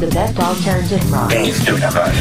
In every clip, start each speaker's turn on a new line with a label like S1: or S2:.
S1: The best alternative rock.
S2: Base to rock.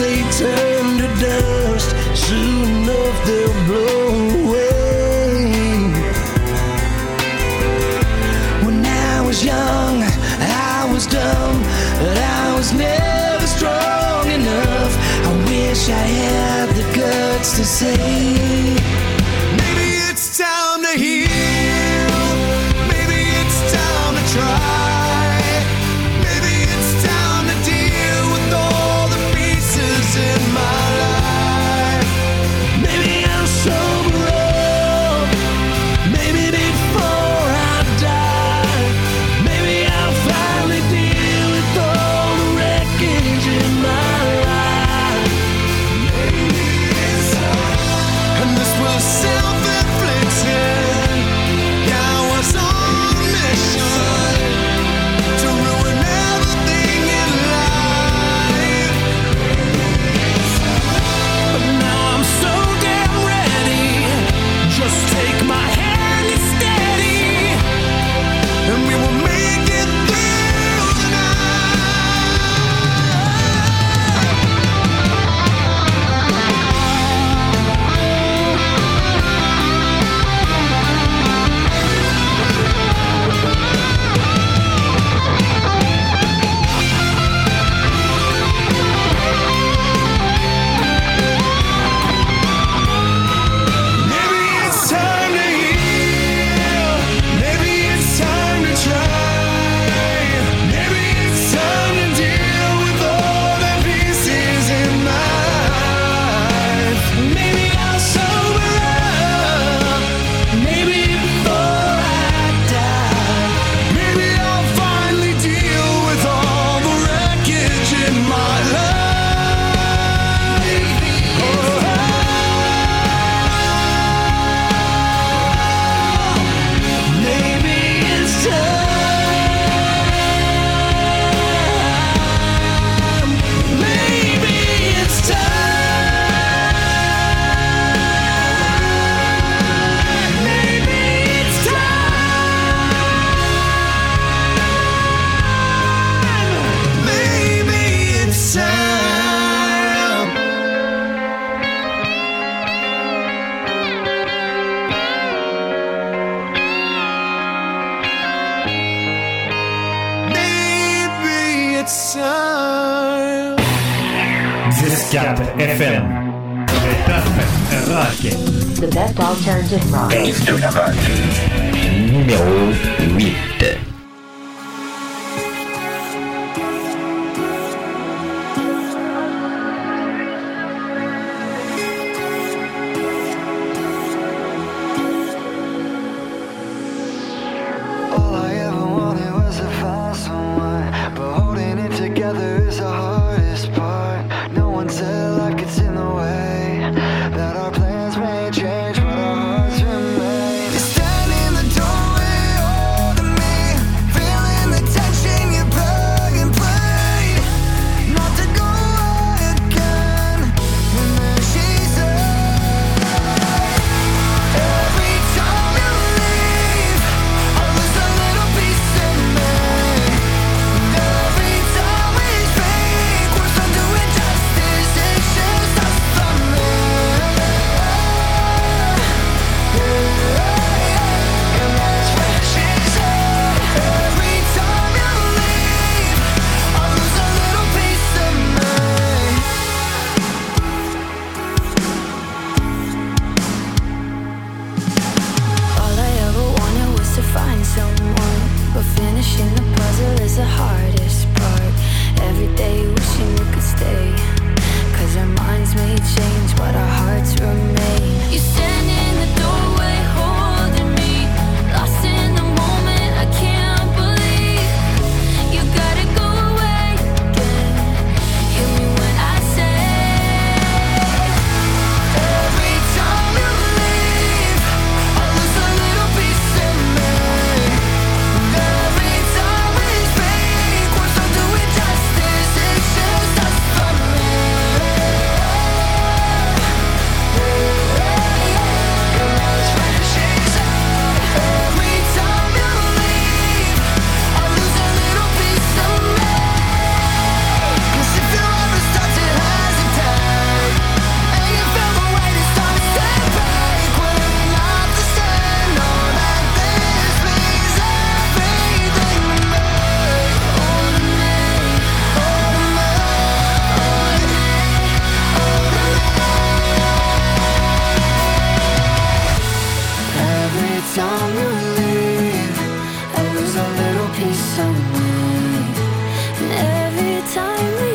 S3: They
S4: turn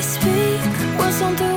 S4: speak was on
S5: justice.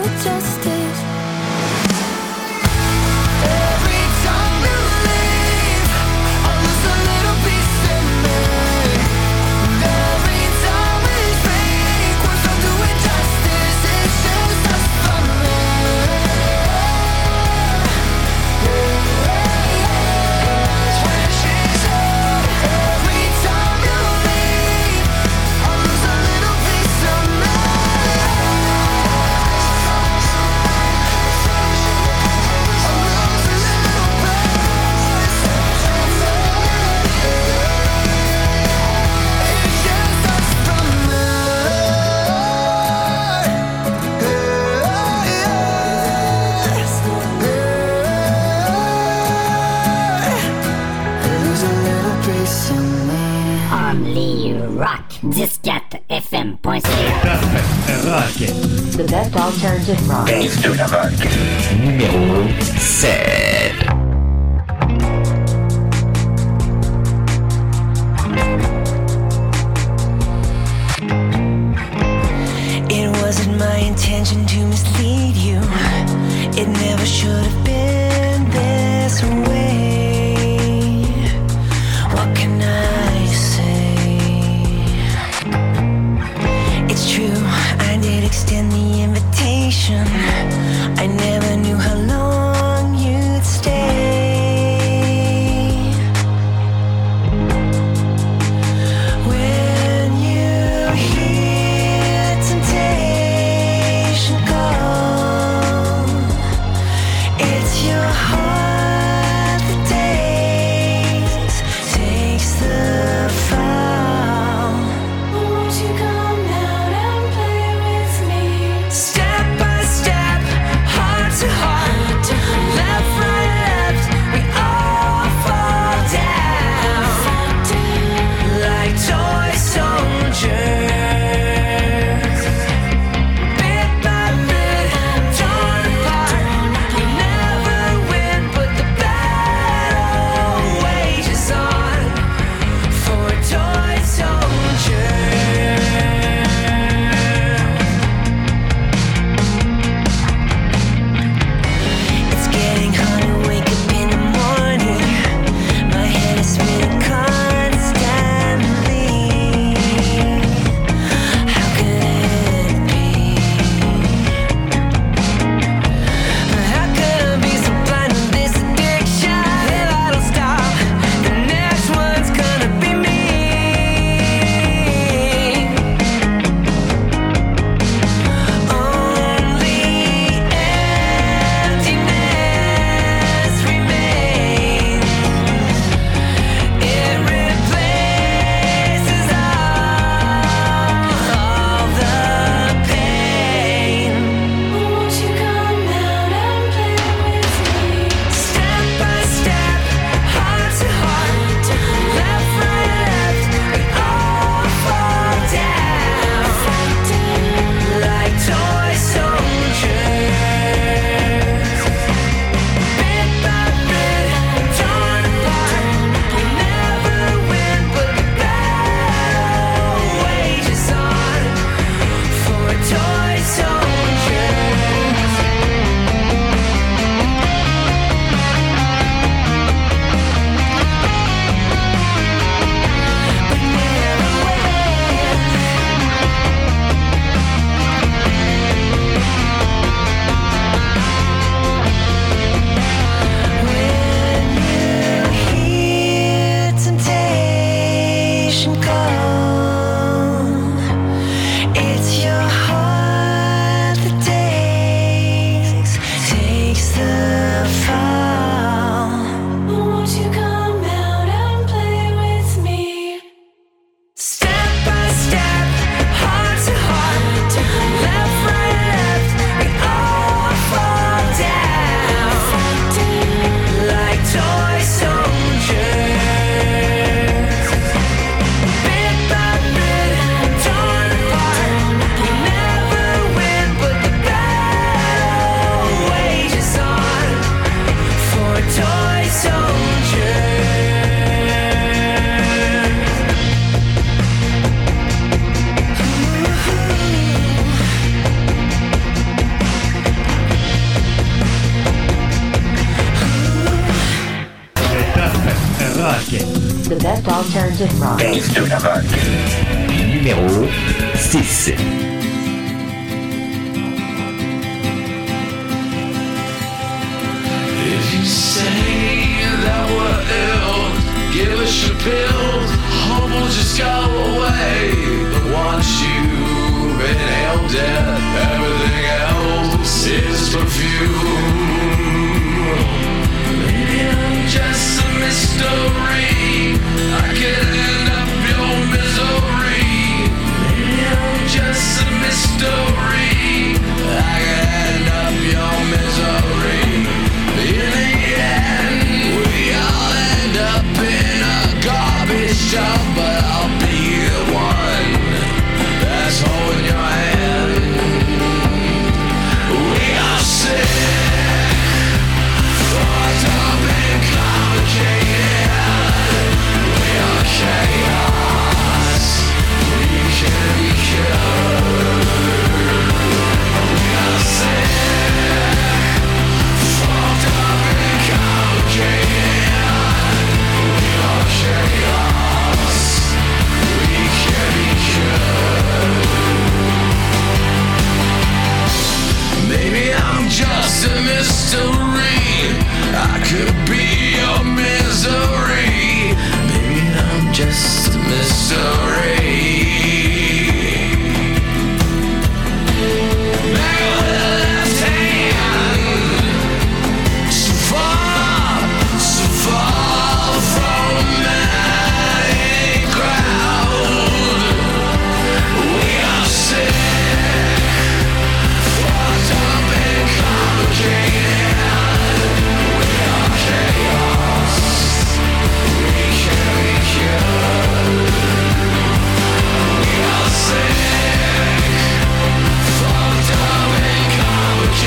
S3: Instagram.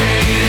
S3: Complicated.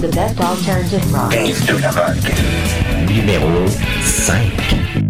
S3: The
S1: best alternative rock.
S2: Numéro 5.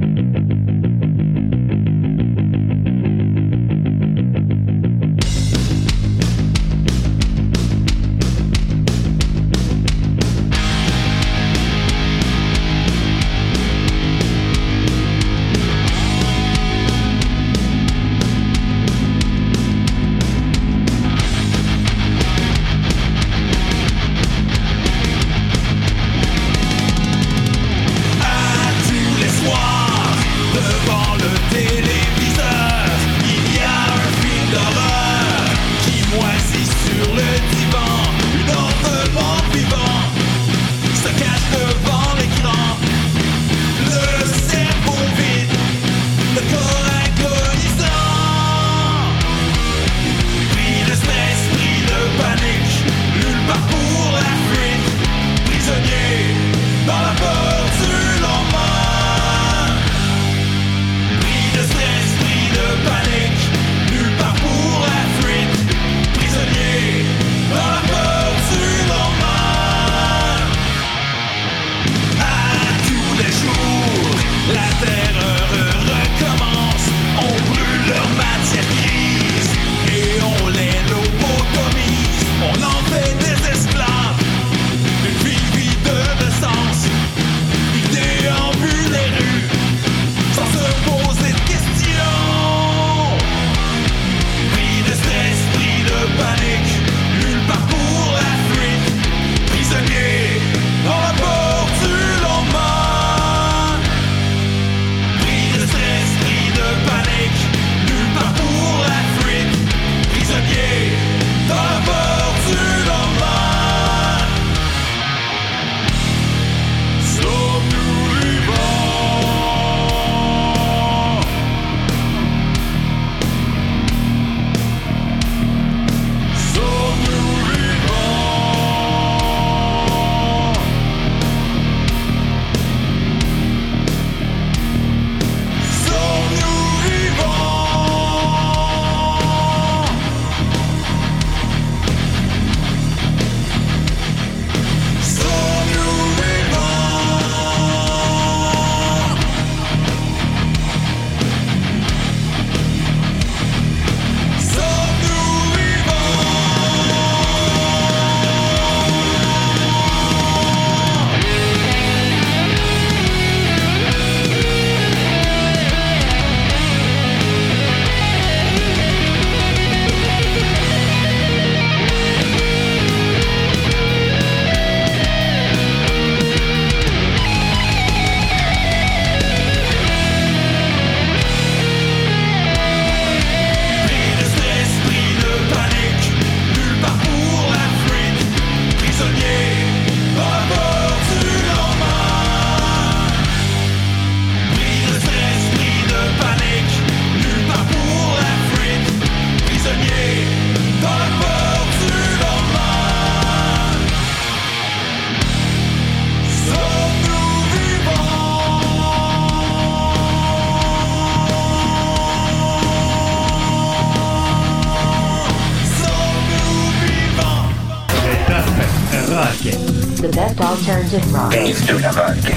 S3: The
S1: best alternative rock.
S6: Dave de la vague.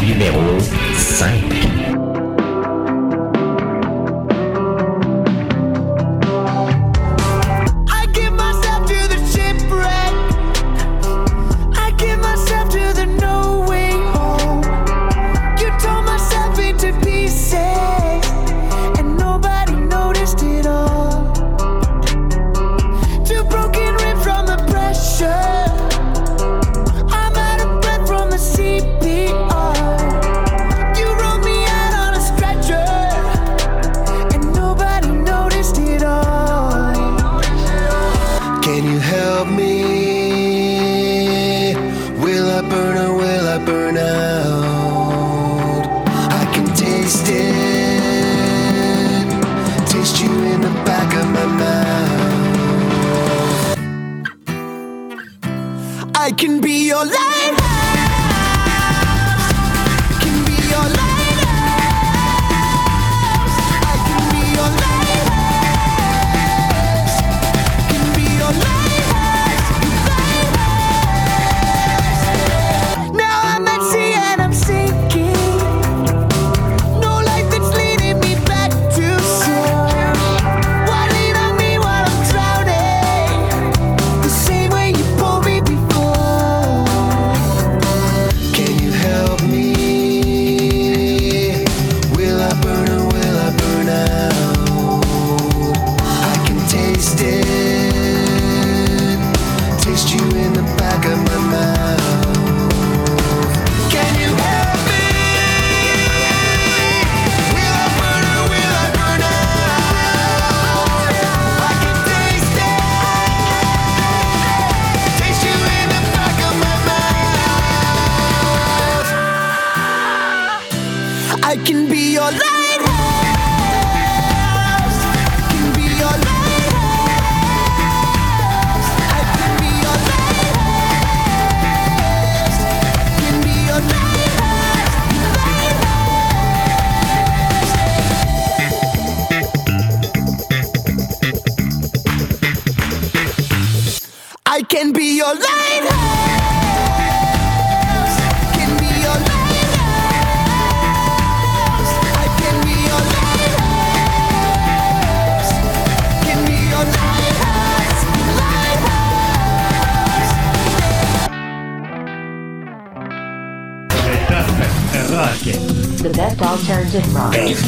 S6: Numéro 5.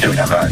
S6: Duraba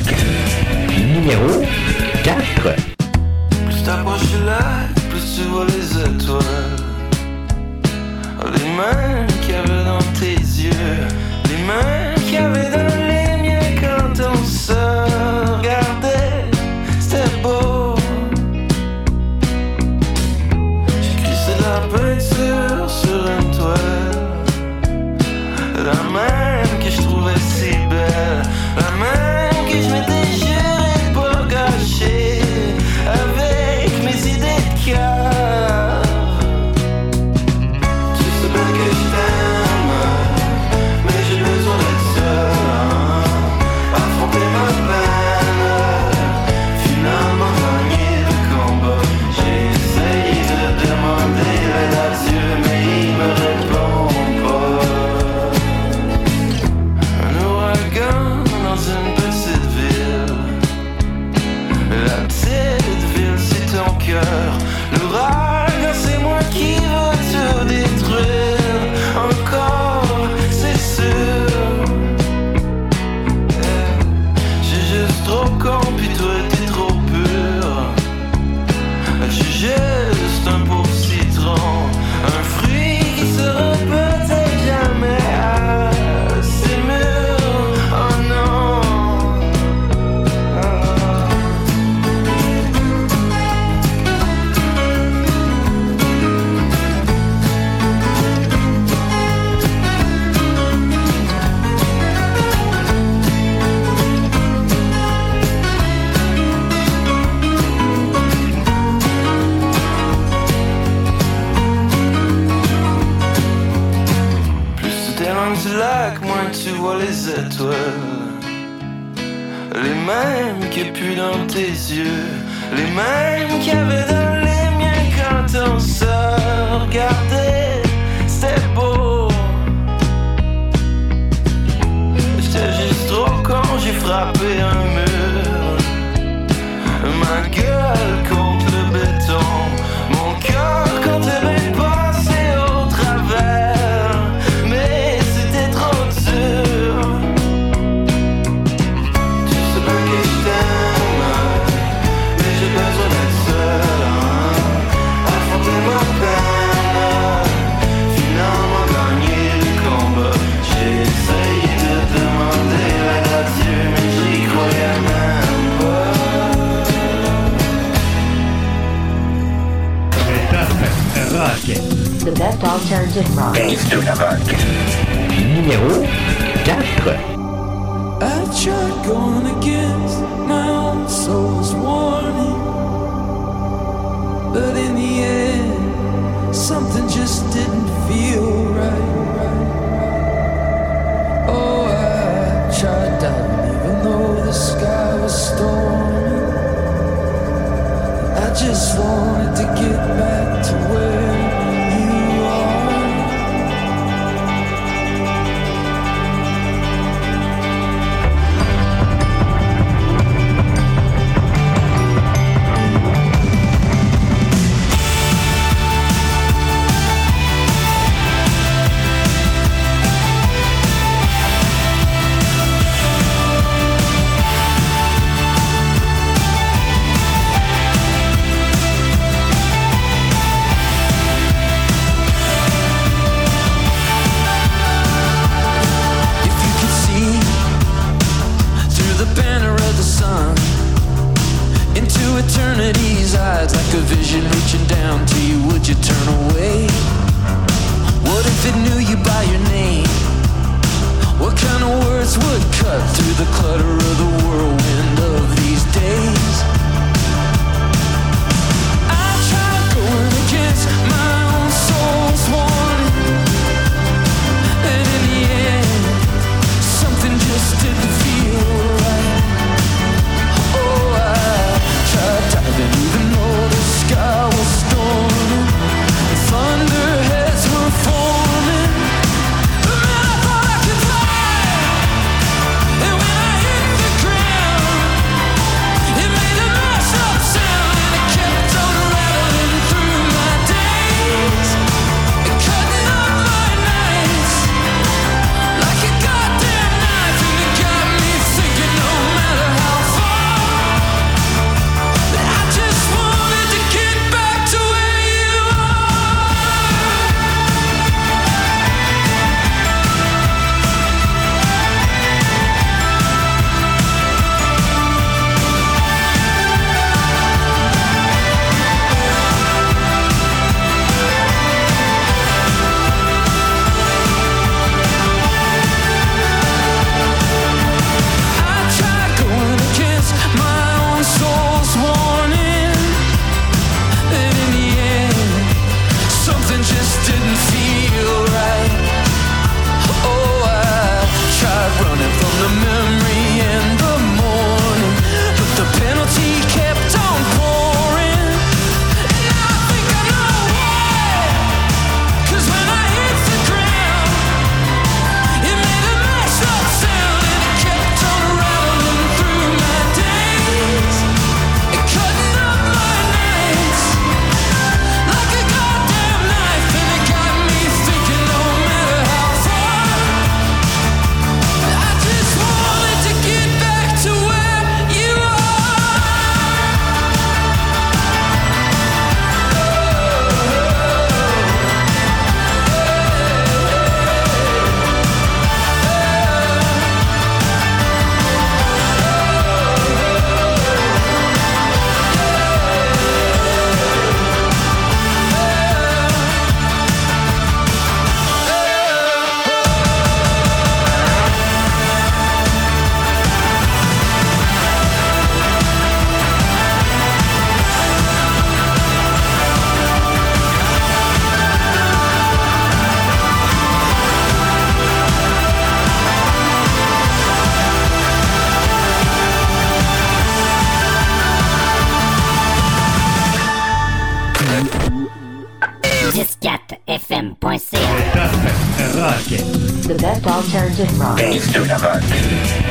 S6: Enigma. Enigma.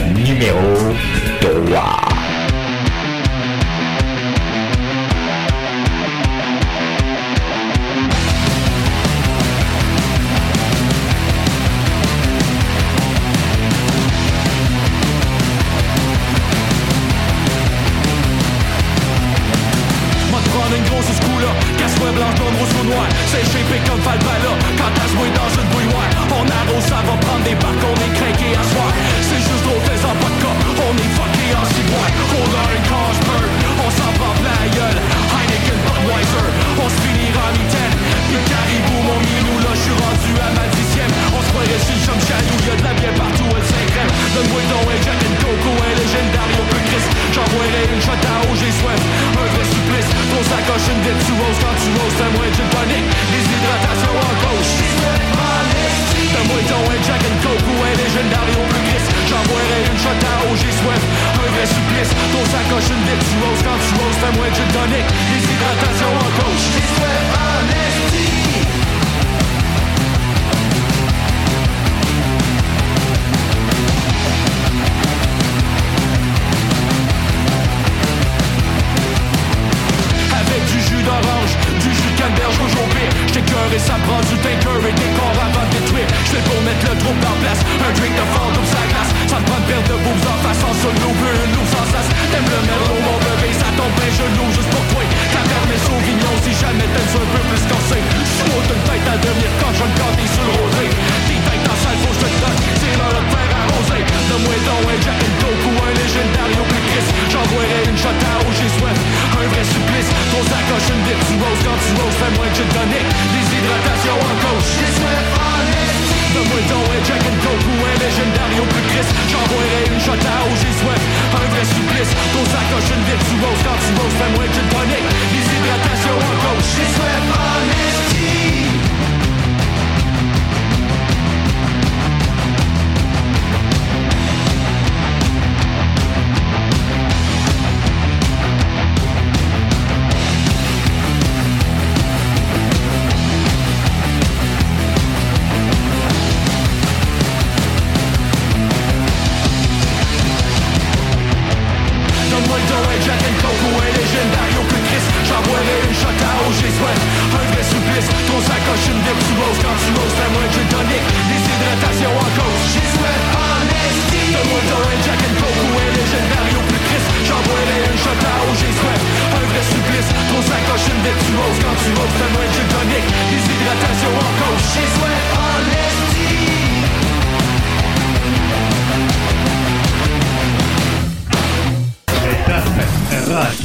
S6: Numéro
S3: from which Quand
S1: tu m'oses la moindre tonic Des en cause. Jack and Coke Ou un plus triste. J'en une shot à J'ai un vrai supplice. Ton sacoche une tu Quand tu m'oses la moindre Des en cause. She sweat honesty
S7: Rock.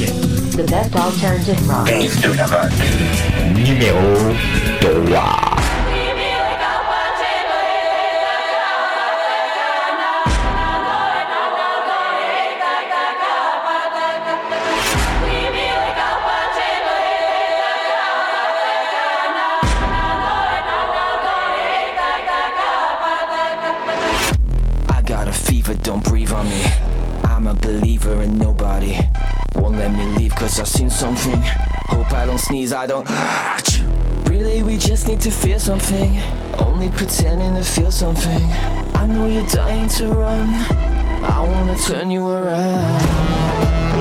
S8: The best alternative rock.
S9: Rock. sneeze, I don't. Really, we just need to feel something. Only pretending to feel something. I know you're dying to run. I wanna turn you around.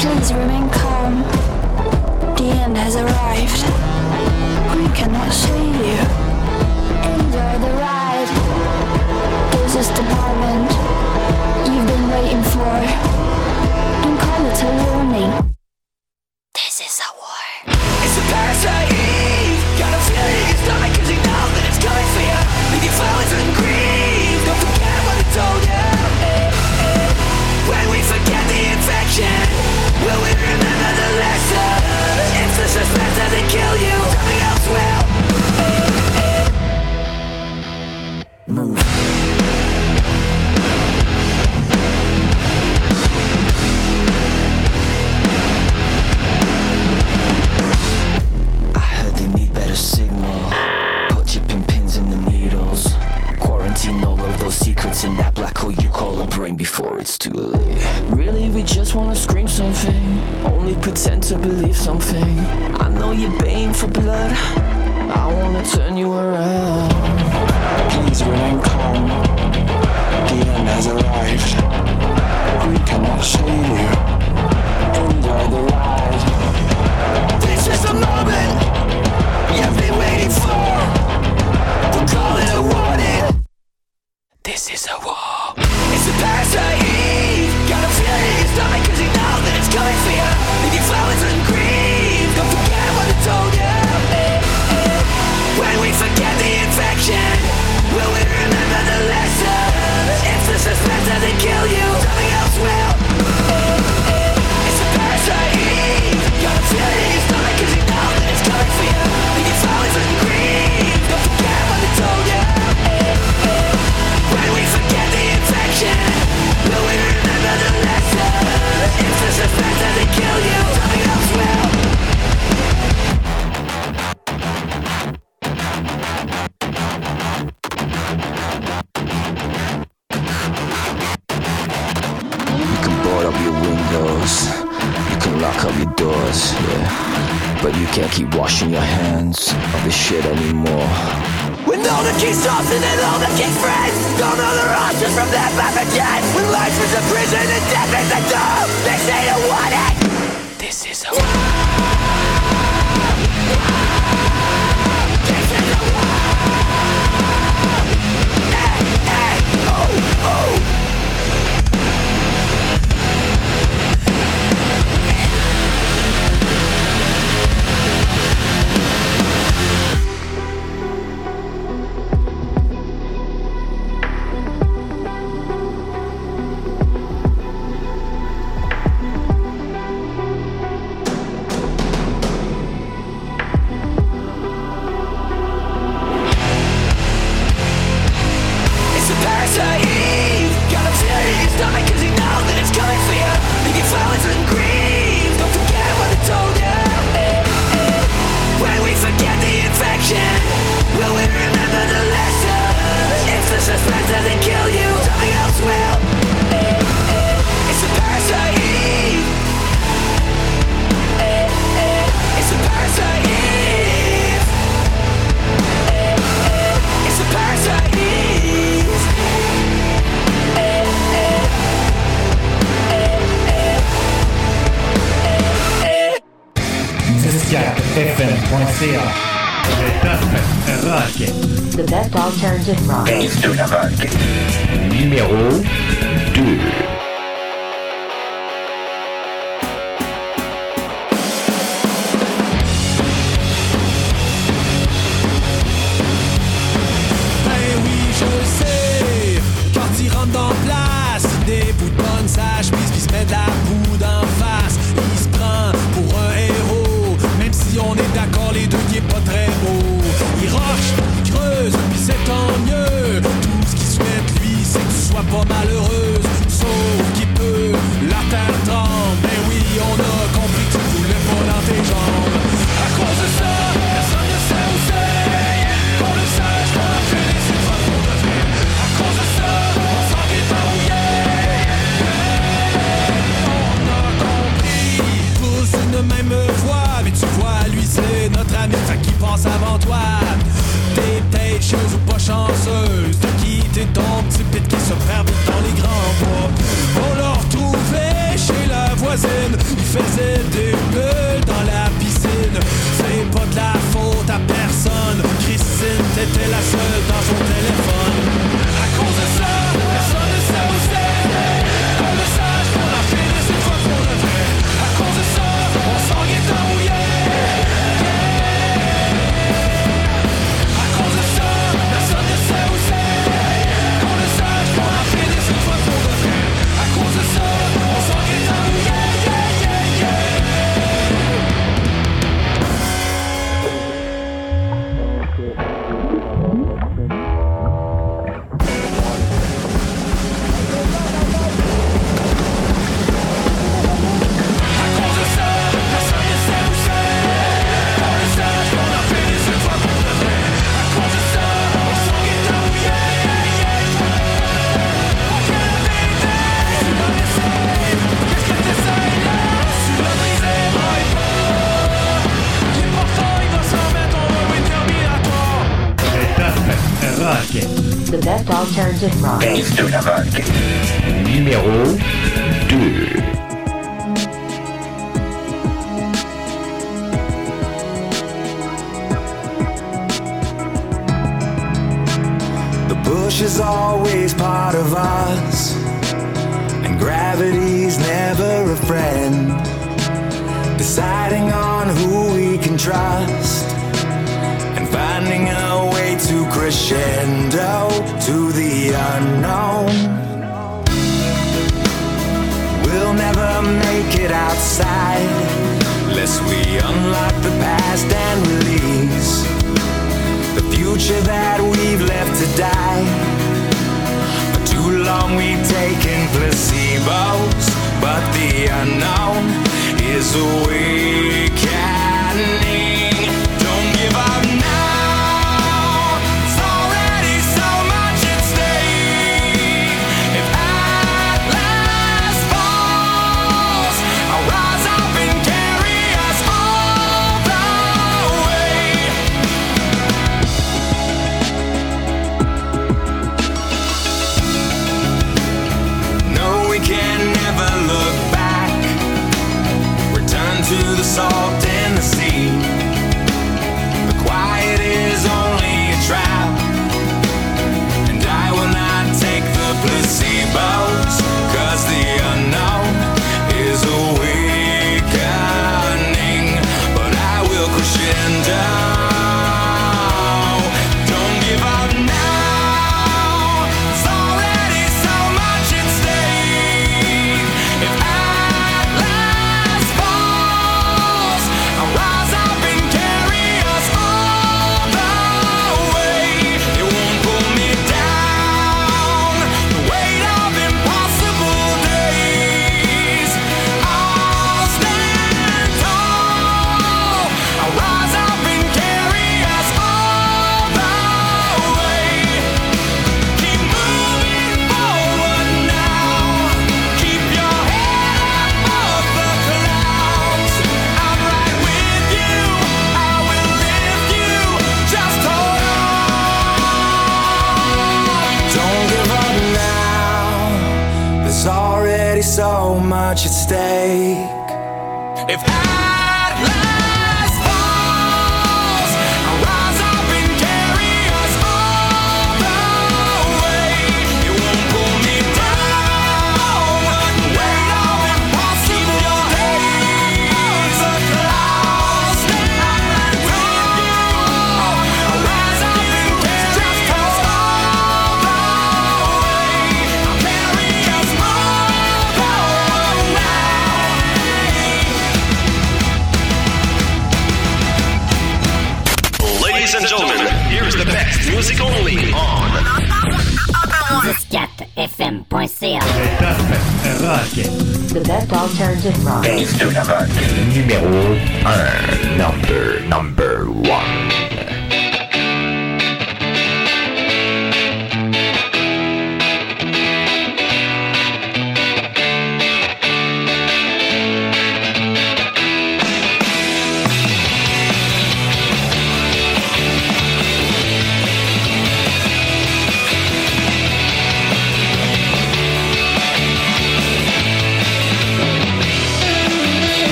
S5: Please remain calm. The end has arrived. We cannot see you. Enjoy the ride. This is the moment you've been waiting for. Don't call it a warning.
S10: you something.
S9: I know you're baying for blood. I wanna turn you around. Please remain calm. The end has arrived. We cannot save you. The
S1: de
S8: numéro 2.
S11: Bush is always part of us, and gravity's never a friend. Deciding on who we can trust finding a way to crescendo to the unknown. We'll never make it outside unless we unlock the past and release the future that we've left to die. For too long we've taken placebos, but the unknown is awakening.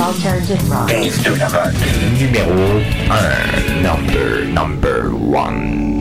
S1: Walter
S12: Numéro 1, number, number 1.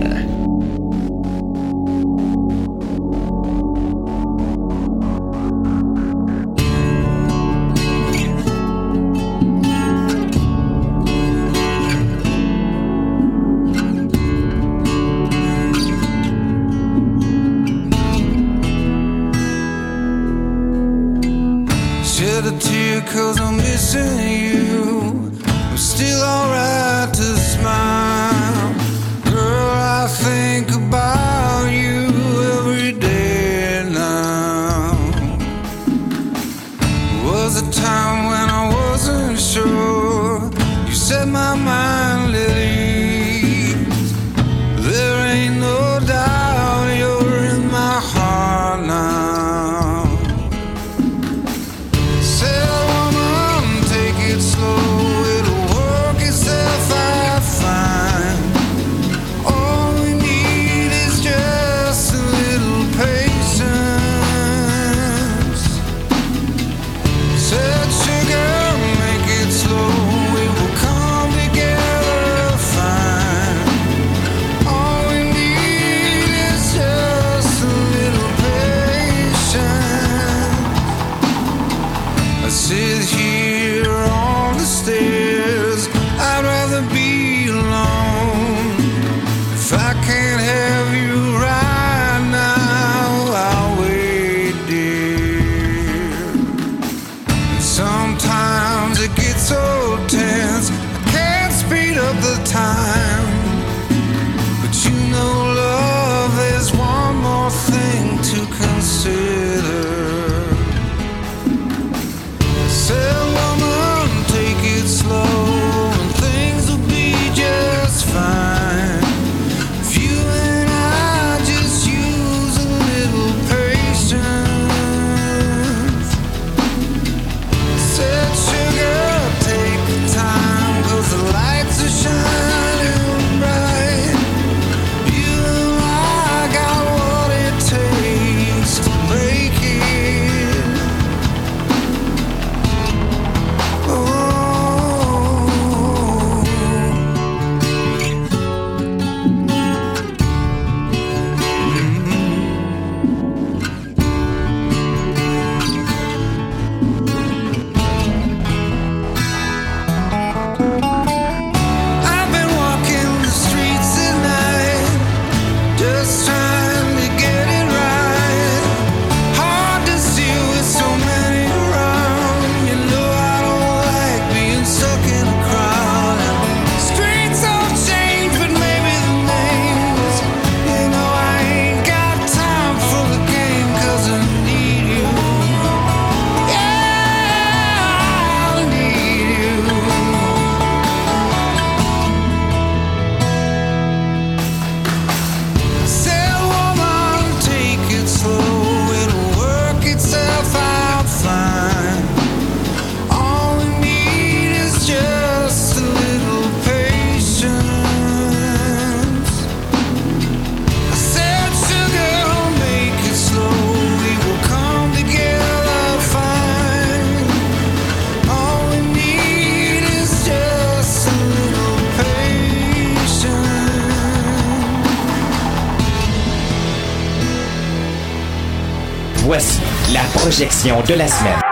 S5: projection de la semaine.